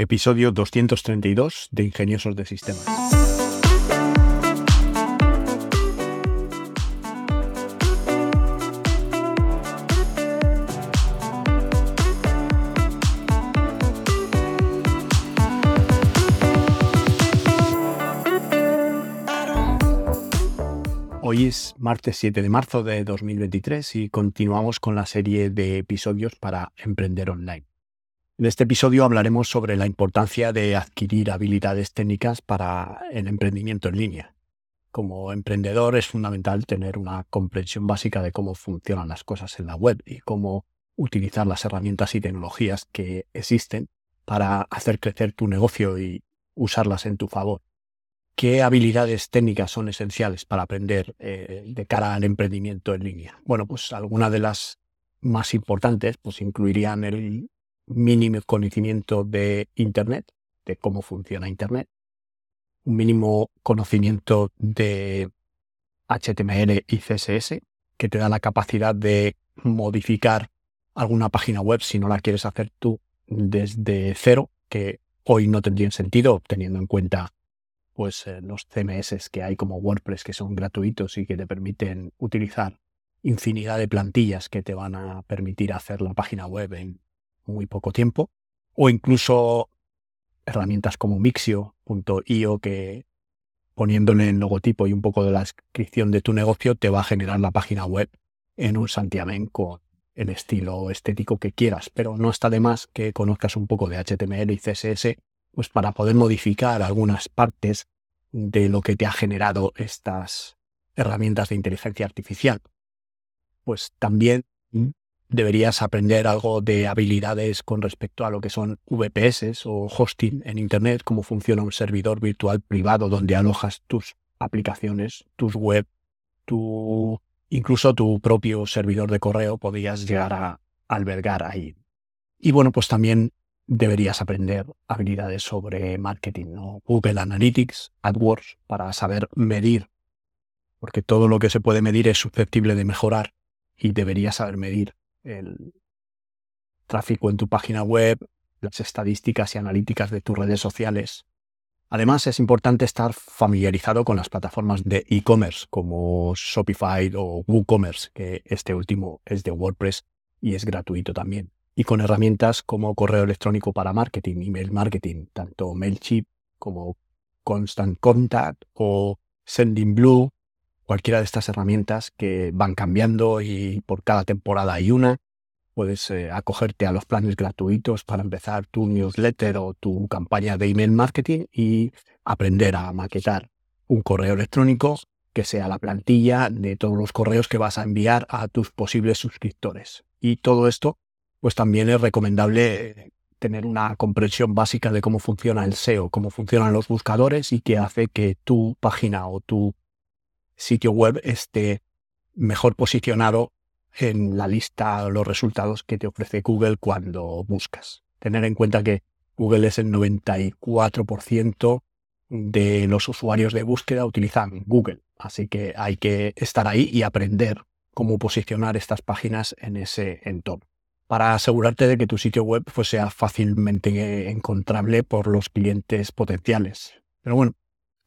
episodio 232 de Ingeniosos de Sistemas. Hoy es martes 7 de marzo de 2023 y continuamos con la serie de episodios para emprender online. En este episodio hablaremos sobre la importancia de adquirir habilidades técnicas para el emprendimiento en línea. Como emprendedor es fundamental tener una comprensión básica de cómo funcionan las cosas en la web y cómo utilizar las herramientas y tecnologías que existen para hacer crecer tu negocio y usarlas en tu favor. ¿Qué habilidades técnicas son esenciales para aprender eh, de cara al emprendimiento en línea? Bueno, pues algunas de las más importantes pues incluirían el mínimo conocimiento de Internet, de cómo funciona Internet, un mínimo conocimiento de HTML y CSS, que te da la capacidad de modificar alguna página web si no la quieres hacer tú desde cero, que hoy no tendría sentido teniendo en cuenta pues eh, los CMS que hay como WordPress que son gratuitos y que te permiten utilizar infinidad de plantillas que te van a permitir hacer la página web en muy poco tiempo, o incluso herramientas como Mixio.io que poniéndole el logotipo y un poco de la descripción de tu negocio te va a generar la página web en un santiamén con el estilo estético que quieras, pero no está de más que conozcas un poco de HTML y CSS pues para poder modificar algunas partes de lo que te ha generado estas herramientas de inteligencia artificial. Pues también deberías aprender algo de habilidades con respecto a lo que son VPS o hosting en Internet, cómo funciona un servidor virtual privado donde alojas tus aplicaciones, tus web, tu, incluso tu propio servidor de correo podrías llegar a albergar ahí. Y bueno, pues también deberías aprender habilidades sobre marketing, ¿no? Google Analytics, AdWords, para saber medir, porque todo lo que se puede medir es susceptible de mejorar y deberías saber medir el tráfico en tu página web, las estadísticas y analíticas de tus redes sociales. Además, es importante estar familiarizado con las plataformas de e-commerce como Shopify o WooCommerce, que este último es de WordPress y es gratuito también. Y con herramientas como correo electrónico para marketing, email marketing, tanto MailChimp como Constant Contact o Sendinblue cualquiera de estas herramientas que van cambiando y por cada temporada hay una. Puedes eh, acogerte a los planes gratuitos para empezar tu newsletter o tu campaña de email marketing y aprender a maquetar un correo electrónico que sea la plantilla de todos los correos que vas a enviar a tus posibles suscriptores. Y todo esto, pues también es recomendable tener una comprensión básica de cómo funciona el SEO, cómo funcionan los buscadores y qué hace que tu página o tu sitio web esté mejor posicionado en la lista los resultados que te ofrece Google cuando buscas. Tener en cuenta que Google es el 94% de los usuarios de búsqueda utilizan Google, así que hay que estar ahí y aprender cómo posicionar estas páginas en ese entorno para asegurarte de que tu sitio web pues, sea fácilmente encontrable por los clientes potenciales. Pero bueno,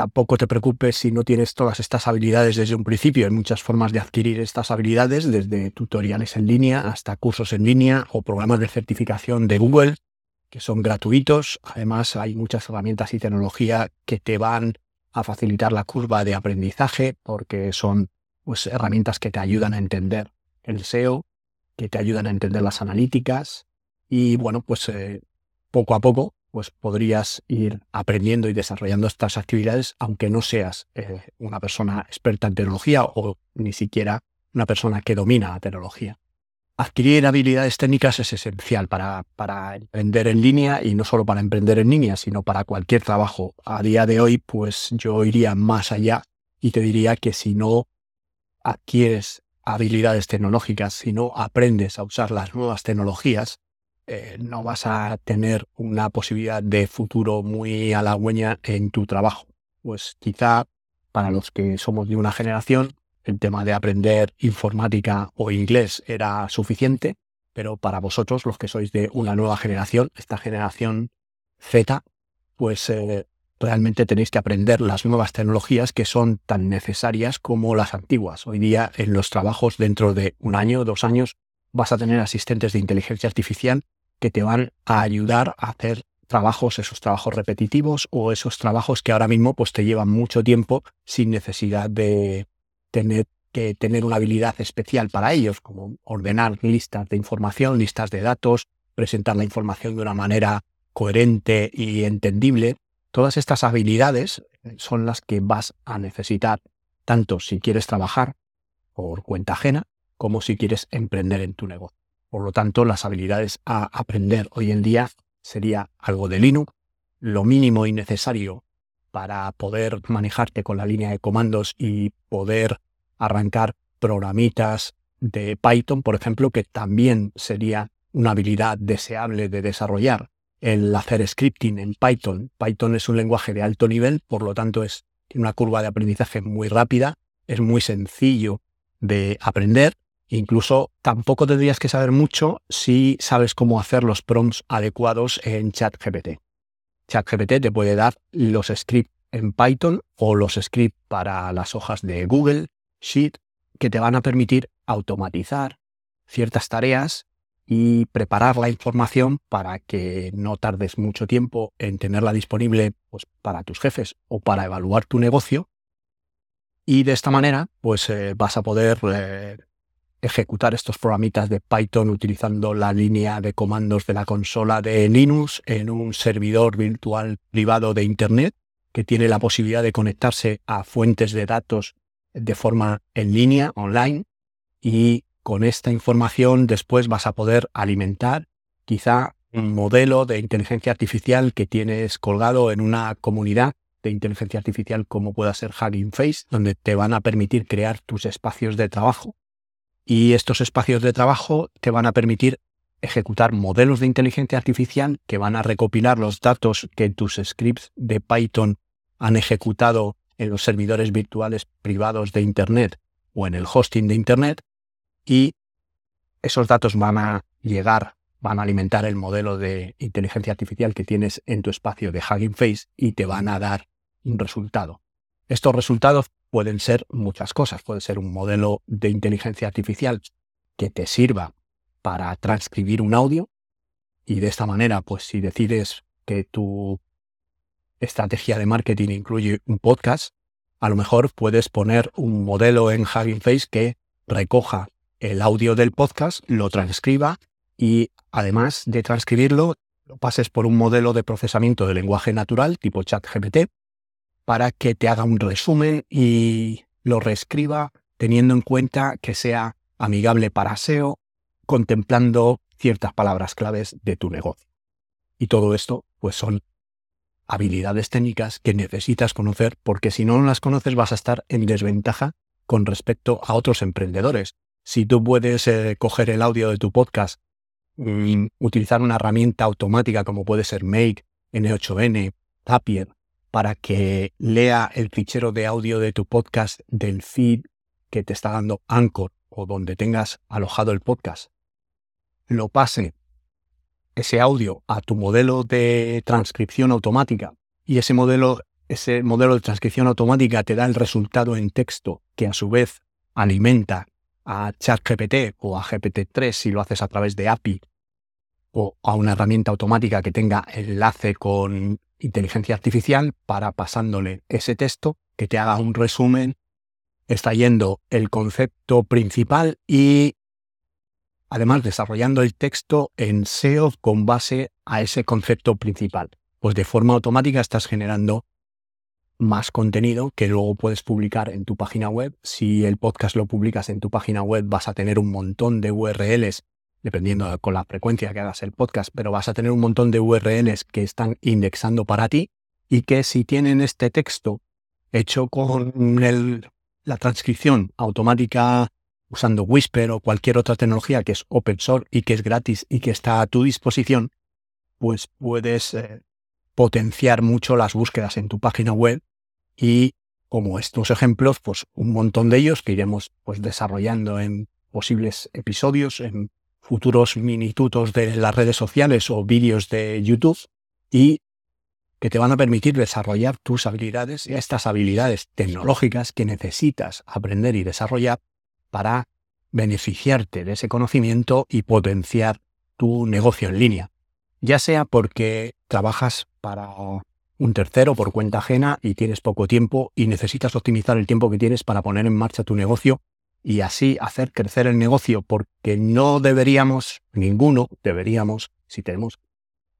Tampoco te preocupes si no tienes todas estas habilidades desde un principio. Hay muchas formas de adquirir estas habilidades, desde tutoriales en línea hasta cursos en línea o programas de certificación de Google, que son gratuitos. Además, hay muchas herramientas y tecnología que te van a facilitar la curva de aprendizaje porque son pues, herramientas que te ayudan a entender el SEO, que te ayudan a entender las analíticas y bueno, pues eh, poco a poco pues podrías ir aprendiendo y desarrollando estas actividades aunque no seas eh, una persona experta en tecnología o ni siquiera una persona que domina la tecnología. Adquirir habilidades técnicas es esencial para, para emprender en línea y no solo para emprender en línea, sino para cualquier trabajo. A día de hoy, pues yo iría más allá y te diría que si no adquieres habilidades tecnológicas, si no aprendes a usar las nuevas tecnologías, eh, no vas a tener una posibilidad de futuro muy halagüeña en tu trabajo. Pues quizá para los que somos de una generación, el tema de aprender informática o inglés era suficiente, pero para vosotros, los que sois de una nueva generación, esta generación Z, pues eh, realmente tenéis que aprender las nuevas tecnologías que son tan necesarias como las antiguas. Hoy día en los trabajos dentro de un año, dos años, vas a tener asistentes de inteligencia artificial que te van a ayudar a hacer trabajos, esos trabajos repetitivos o esos trabajos que ahora mismo pues te llevan mucho tiempo sin necesidad de tener que tener una habilidad especial para ellos, como ordenar listas de información, listas de datos, presentar la información de una manera coherente y entendible. Todas estas habilidades son las que vas a necesitar tanto si quieres trabajar por cuenta ajena como si quieres emprender en tu negocio. Por lo tanto, las habilidades a aprender hoy en día sería algo de Linux, lo mínimo y necesario para poder manejarte con la línea de comandos y poder arrancar programitas de Python, por ejemplo, que también sería una habilidad deseable de desarrollar. El hacer scripting en Python. Python es un lenguaje de alto nivel, por lo tanto es una curva de aprendizaje muy rápida, es muy sencillo de aprender Incluso tampoco tendrías que saber mucho si sabes cómo hacer los prompts adecuados en ChatGPT. ChatGPT te puede dar los scripts en Python o los scripts para las hojas de Google Sheet que te van a permitir automatizar ciertas tareas y preparar la información para que no tardes mucho tiempo en tenerla disponible pues, para tus jefes o para evaluar tu negocio. Y de esta manera, pues eh, vas a poder eh, ejecutar estos programitas de Python utilizando la línea de comandos de la consola de Linux en un servidor virtual privado de Internet que tiene la posibilidad de conectarse a fuentes de datos de forma en línea, online, y con esta información después vas a poder alimentar quizá un modelo de inteligencia artificial que tienes colgado en una comunidad de inteligencia artificial como pueda ser Hugging Face, donde te van a permitir crear tus espacios de trabajo y estos espacios de trabajo te van a permitir ejecutar modelos de inteligencia artificial que van a recopilar los datos que tus scripts de Python han ejecutado en los servidores virtuales privados de Internet o en el hosting de Internet y esos datos van a llegar, van a alimentar el modelo de inteligencia artificial que tienes en tu espacio de Hugging Face y te van a dar un resultado. Estos resultados pueden ser muchas cosas. Puede ser un modelo de inteligencia artificial que te sirva para transcribir un audio y de esta manera, pues si decides que tu estrategia de marketing incluye un podcast, a lo mejor puedes poner un modelo en Hugging Face que recoja el audio del podcast, lo transcriba y además de transcribirlo, lo pases por un modelo de procesamiento de lenguaje natural tipo ChatGPT para que te haga un resumen y lo reescriba teniendo en cuenta que sea amigable para SEO, contemplando ciertas palabras claves de tu negocio. Y todo esto, pues son habilidades técnicas que necesitas conocer porque si no las conoces vas a estar en desventaja con respecto a otros emprendedores. Si tú puedes eh, coger el audio de tu podcast, y utilizar una herramienta automática como puede ser Make, N8N, Zapier, para que lea el fichero de audio de tu podcast del feed que te está dando Anchor o donde tengas alojado el podcast, lo pase ese audio a tu modelo de transcripción automática y ese modelo, ese modelo de transcripción automática te da el resultado en texto que a su vez alimenta a ChatGPT o a GPT-3 si lo haces a través de API o a una herramienta automática que tenga enlace con inteligencia artificial para pasándole ese texto que te haga un resumen, extrayendo el concepto principal y además desarrollando el texto en SEO con base a ese concepto principal. Pues de forma automática estás generando más contenido que luego puedes publicar en tu página web. Si el podcast lo publicas en tu página web vas a tener un montón de URLs dependiendo con la frecuencia que hagas el podcast, pero vas a tener un montón de URLs que están indexando para ti y que si tienen este texto hecho con la transcripción automática usando Whisper o cualquier otra tecnología que es open source y que es gratis y que está a tu disposición, pues puedes eh, potenciar mucho las búsquedas en tu página web y como estos ejemplos, pues un montón de ellos que iremos pues desarrollando en posibles episodios, en futuros minutos de las redes sociales o vídeos de YouTube y que te van a permitir desarrollar tus habilidades, estas habilidades tecnológicas que necesitas aprender y desarrollar para beneficiarte de ese conocimiento y potenciar tu negocio en línea. Ya sea porque trabajas para un tercero por cuenta ajena y tienes poco tiempo y necesitas optimizar el tiempo que tienes para poner en marcha tu negocio y así hacer crecer el negocio porque no deberíamos, ninguno deberíamos, si tenemos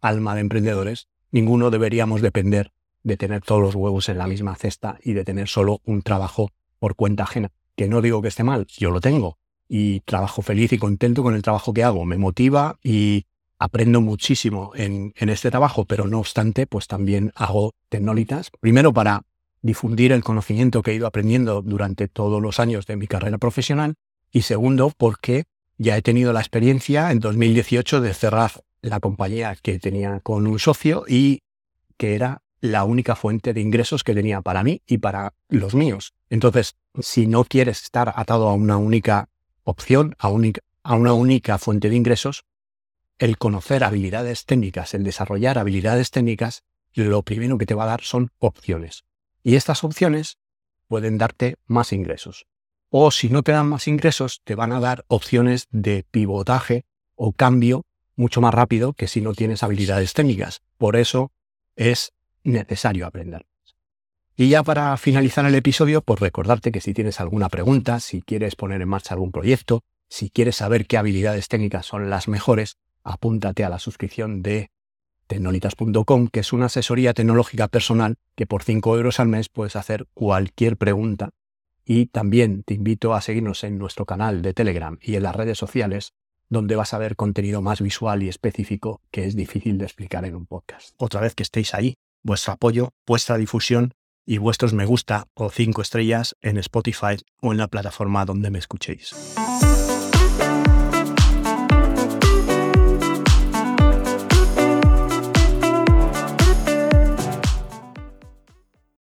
alma de emprendedores, ninguno deberíamos depender de tener todos los huevos en la misma cesta y de tener solo un trabajo por cuenta ajena. Que no digo que esté mal, yo lo tengo y trabajo feliz y contento con el trabajo que hago, me motiva y aprendo muchísimo en, en este trabajo, pero no obstante, pues también hago tecnolitas, primero para difundir el conocimiento que he ido aprendiendo durante todos los años de mi carrera profesional y segundo, porque ya he tenido la experiencia en 2018 de cerrar la compañía que tenía con un socio y que era la única fuente de ingresos que tenía para mí y para los míos. Entonces, si no quieres estar atado a una única opción, a, a una única fuente de ingresos, el conocer habilidades técnicas, el desarrollar habilidades técnicas, lo primero que te va a dar son opciones. Y estas opciones pueden darte más ingresos. O si no te dan más ingresos, te van a dar opciones de pivotaje o cambio mucho más rápido que si no tienes habilidades técnicas. Por eso es necesario aprender. Y ya para finalizar el episodio, pues recordarte que si tienes alguna pregunta, si quieres poner en marcha algún proyecto, si quieres saber qué habilidades técnicas son las mejores, apúntate a la suscripción de tecnolitas.com, que es una asesoría tecnológica personal que por 5 euros al mes puedes hacer cualquier pregunta. Y también te invito a seguirnos en nuestro canal de Telegram y en las redes sociales, donde vas a ver contenido más visual y específico que es difícil de explicar en un podcast. Otra vez que estéis ahí, vuestro apoyo, vuestra difusión y vuestros me gusta o 5 estrellas en Spotify o en la plataforma donde me escuchéis.